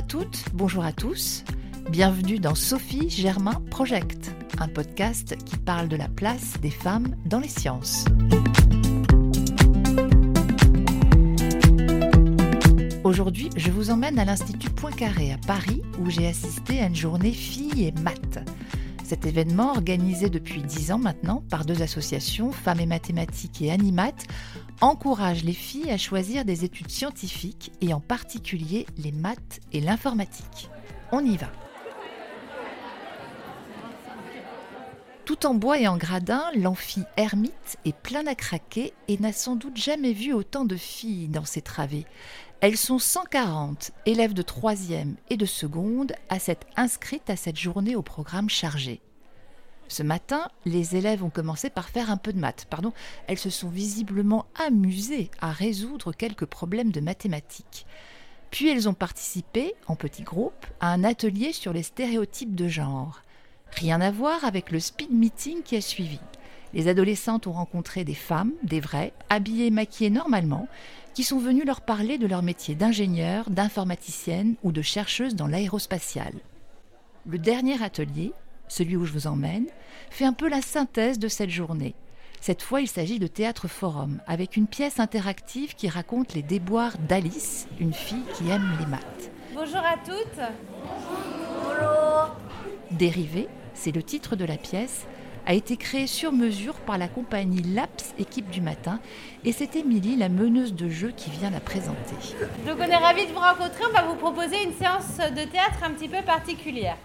à toutes, bonjour à tous. Bienvenue dans Sophie Germain Project, un podcast qui parle de la place des femmes dans les sciences. Aujourd'hui, je vous emmène à l'Institut Poincaré à Paris où j'ai assisté à une journée filles et maths. Cet événement, organisé depuis dix ans maintenant par deux associations, Femmes et Mathématiques et Animat, encourage les filles à choisir des études scientifiques et en particulier les maths et l'informatique. On y va. Tout en bois et en gradin, l'amphi ermite est plein à craquer et n'a sans doute jamais vu autant de filles dans ses travées. Elles sont 140 élèves de troisième et de seconde à s'être inscrites à cette journée au programme chargé. Ce matin, les élèves ont commencé par faire un peu de maths. Pardon, elles se sont visiblement amusées à résoudre quelques problèmes de mathématiques. Puis elles ont participé, en petits groupes, à un atelier sur les stéréotypes de genre. Rien à voir avec le speed meeting qui a suivi. Les adolescentes ont rencontré des femmes, des vraies, habillées et maquillées normalement, qui sont venus leur parler de leur métier d'ingénieur, d'informaticienne ou de chercheuse dans l'aérospatiale. Le dernier atelier, celui où je vous emmène, fait un peu la synthèse de cette journée. Cette fois, il s'agit de Théâtre Forum, avec une pièce interactive qui raconte les déboires d'Alice, une fille qui aime les maths. Bonjour à toutes. Bonjour. Dérivé, c'est le titre de la pièce, a été créé sur mesure par la compagnie Laps Équipe du Matin et c'est Émilie, la meneuse de jeu, qui vient la présenter. Donc on est ravis de vous rencontrer. On va vous proposer une séance de théâtre un petit peu particulière.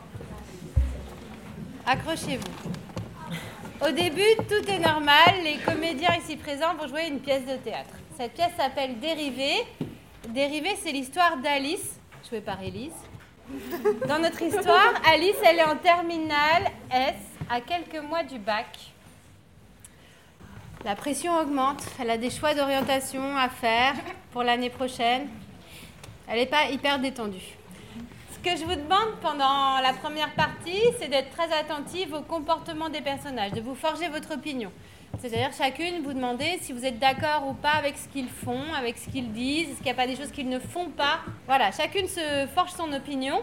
Accrochez-vous. Au début, tout est normal. Les comédiens ici présents vont jouer une pièce de théâtre. Cette pièce s'appelle Dérivé. Dérivé, c'est l'histoire d'Alice, jouée par Élise. Dans notre histoire, Alice, elle est en terminale S à quelques mois du bac. La pression augmente, elle a des choix d'orientation à faire pour l'année prochaine. Elle n'est pas hyper détendue. Que je vous demande pendant la première partie, c'est d'être très attentive au comportement des personnages, de vous forger votre opinion. C'est-à-dire chacune, vous demandez si vous êtes d'accord ou pas avec ce qu'ils font, avec ce qu'ils disent, est-ce qu'il n'y a pas des choses qu'ils ne font pas. Voilà, chacune se forge son opinion.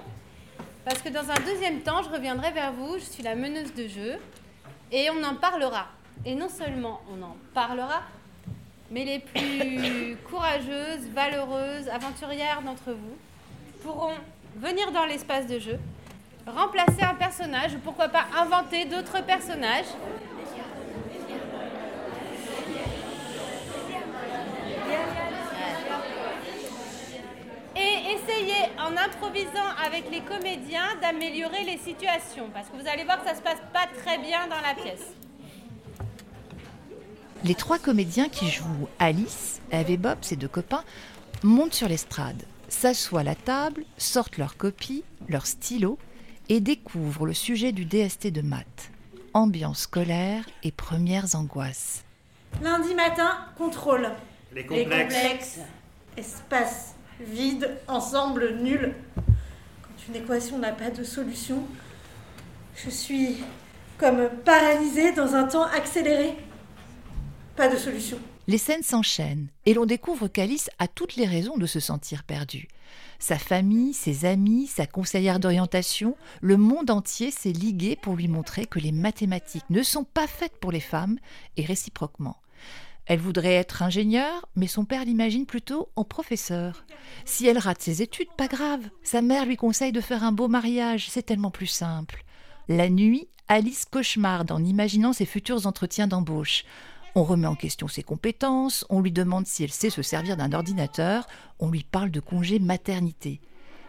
Parce que dans un deuxième temps, je reviendrai vers vous, je suis la meneuse de jeu, et on en parlera. Et non seulement on en parlera, mais les plus courageuses, valeureuses, aventurières d'entre vous pourront venir dans l'espace de jeu, remplacer un personnage, ou pourquoi pas inventer d'autres personnages. Et essayer, en improvisant avec les comédiens, d'améliorer les situations. Parce que vous allez voir que ça se passe pas très bien dans la pièce. Les trois comédiens qui jouent Alice, Eve et Bob, ses deux copains, montent sur l'estrade, s'assoient à la table, sortent leurs copies, leurs stylos et découvrent le sujet du DST de maths. Ambiance scolaire et premières angoisses. Lundi matin, contrôle. Les complexes. Espace vide, ensemble nul. Quand une équation n'a pas de solution, je suis comme paralysée dans un temps accéléré. Pas de solution. Les scènes s'enchaînent et l'on découvre qu'Alice a toutes les raisons de se sentir perdue. Sa famille, ses amis, sa conseillère d'orientation, le monde entier s'est ligué pour lui montrer que les mathématiques ne sont pas faites pour les femmes et réciproquement. Elle voudrait être ingénieure, mais son père l'imagine plutôt en professeur. Si elle rate ses études, pas grave. Sa mère lui conseille de faire un beau mariage, c'est tellement plus simple. La nuit, Alice cauchemarde en imaginant ses futurs entretiens d'embauche. On remet en question ses compétences, on lui demande si elle sait se servir d'un ordinateur, on lui parle de congé maternité.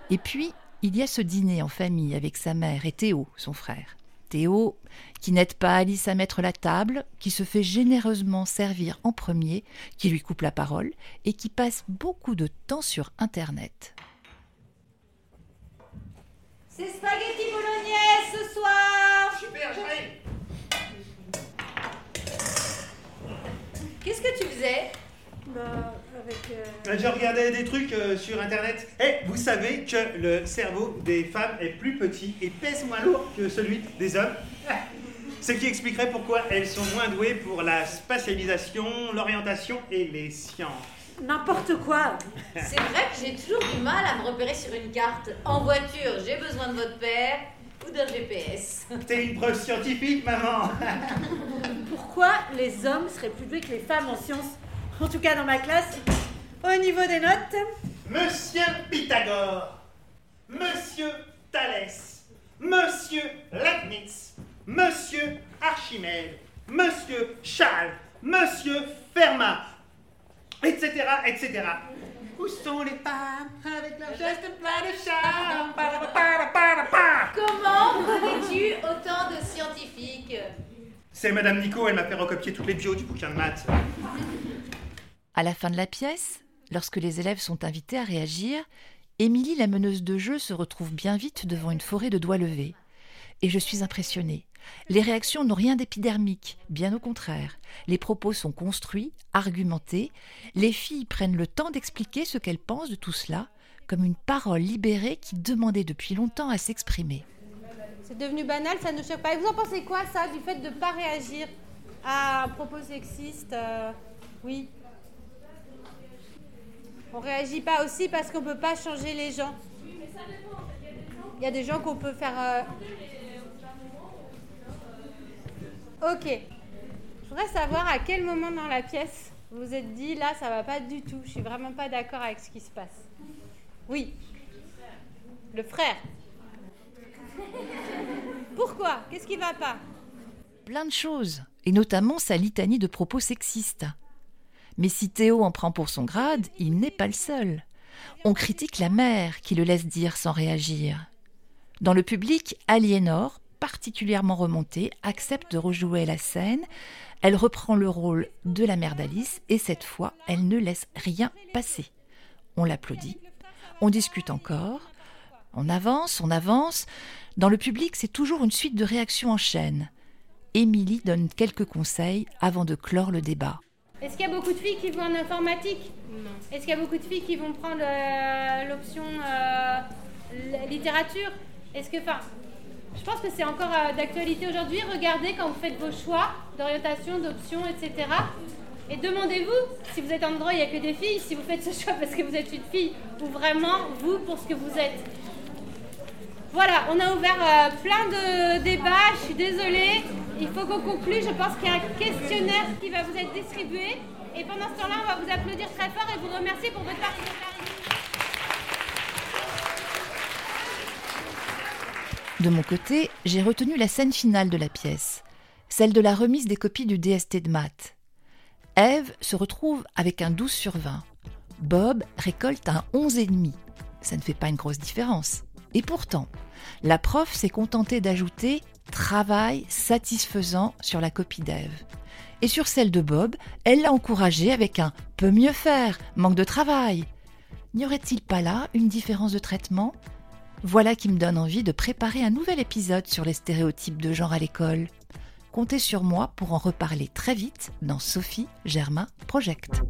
Et puis, il y a ce dîner en famille avec sa mère et Théo, son frère. Théo, qui n'aide pas Alice à mettre la table, qui se fait généreusement servir en premier, qui lui coupe la parole et qui passe beaucoup de temps sur Internet. C'est spaghetti bolognaise ce soir Qu'est-ce que tu faisais Bah, avec. euh, Je regardais des trucs euh, sur internet. Et vous savez que le cerveau des femmes est plus petit et pèse moins lourd que celui des hommes. Ce qui expliquerait pourquoi elles sont moins douées pour la spatialisation, l'orientation et les sciences. n'importe quoi. C'est vrai que j'ai toujours du mal à me repérer sur une carte. En voiture, j'ai besoin de votre père ou d'un GPS. T'es une preuve scientifique, maman. Pourquoi les hommes seraient plus doués que les femmes en sciences? En tout cas dans ma classe, au niveau des notes. Monsieur Pythagore, Monsieur Thalès, Monsieur Leibniz, Monsieur Archimède, Monsieur Charles, Monsieur Fermat, etc., etc. Où sont les femmes avec leur geste plein de charme Comment connais-tu autant de scientifiques C'est Madame Nico, elle m'a fait recopier toutes les bios du bouquin de maths. À la fin de la pièce, lorsque les élèves sont invités à réagir, Émilie, la meneuse de jeu, se retrouve bien vite devant une forêt de doigts levés. Et je suis impressionnée. Les réactions n'ont rien d'épidermique, bien au contraire. Les propos sont construits, argumentés. Les filles prennent le temps d'expliquer ce qu'elles pensent de tout cela, comme une parole libérée qui demandait depuis longtemps à s'exprimer. C'est devenu banal, ça ne choque pas. Et vous en pensez quoi, ça, du fait de ne pas réagir à un propos sexiste euh, Oui. On réagit pas aussi parce qu'on peut pas changer les gens. Il y a des gens qu'on peut faire. euh, Ok. Je voudrais savoir à quel moment dans la pièce vous vous êtes dit là, ça va pas du tout. Je suis vraiment pas d'accord avec ce qui se passe. Oui. Le frère. Pourquoi? Qu'est-ce qui va pas? Plein de choses, et notamment sa litanie de propos sexistes. Mais si Théo en prend pour son grade, il n'est pas le seul. On critique la mère qui le laisse dire sans réagir. Dans le public, Aliénor, particulièrement remontée, accepte de rejouer la scène. Elle reprend le rôle de la mère d'Alice et cette fois, elle ne laisse rien passer. On l'applaudit, on discute encore, on avance, on avance. Dans le public, c'est toujours une suite de réactions en chaîne. Émilie donne quelques conseils avant de clore le débat. Est-ce qu'il y a beaucoup de filles qui vont en informatique? Non. Est-ce qu'il y a beaucoup de filles qui vont prendre euh, l'option euh, littérature? Est-ce que, enfin, je pense que c'est encore euh, d'actualité aujourd'hui. Regardez quand vous faites vos choix d'orientation, d'options, etc. Et demandez-vous si vous êtes en droit, il n'y a que des filles, si vous faites ce choix parce que vous êtes une fille ou vraiment vous pour ce que vous êtes. Voilà, on a ouvert euh, plein de débats, je suis désolée. Il faut qu'on conclue. Je pense qu'il y a un questionnaire qui va vous être distribué. Et pendant ce temps-là, on va vous applaudir très fort et vous remercier pour votre participation. De mon côté, j'ai retenu la scène finale de la pièce, celle de la remise des copies du DST de maths. Ève se retrouve avec un 12 sur 20. Bob récolte un 11,5. Ça ne fait pas une grosse différence. Et pourtant, la prof s'est contentée d'ajouter travail satisfaisant sur la copie d'Ève. Et sur celle de Bob, elle l'a encouragé avec un peut mieux faire, manque de travail. N'y aurait-il pas là une différence de traitement? Voilà qui me donne envie de préparer un nouvel épisode sur les stéréotypes de genre à l'école. Comptez sur moi pour en reparler très vite dans Sophie Germain Project.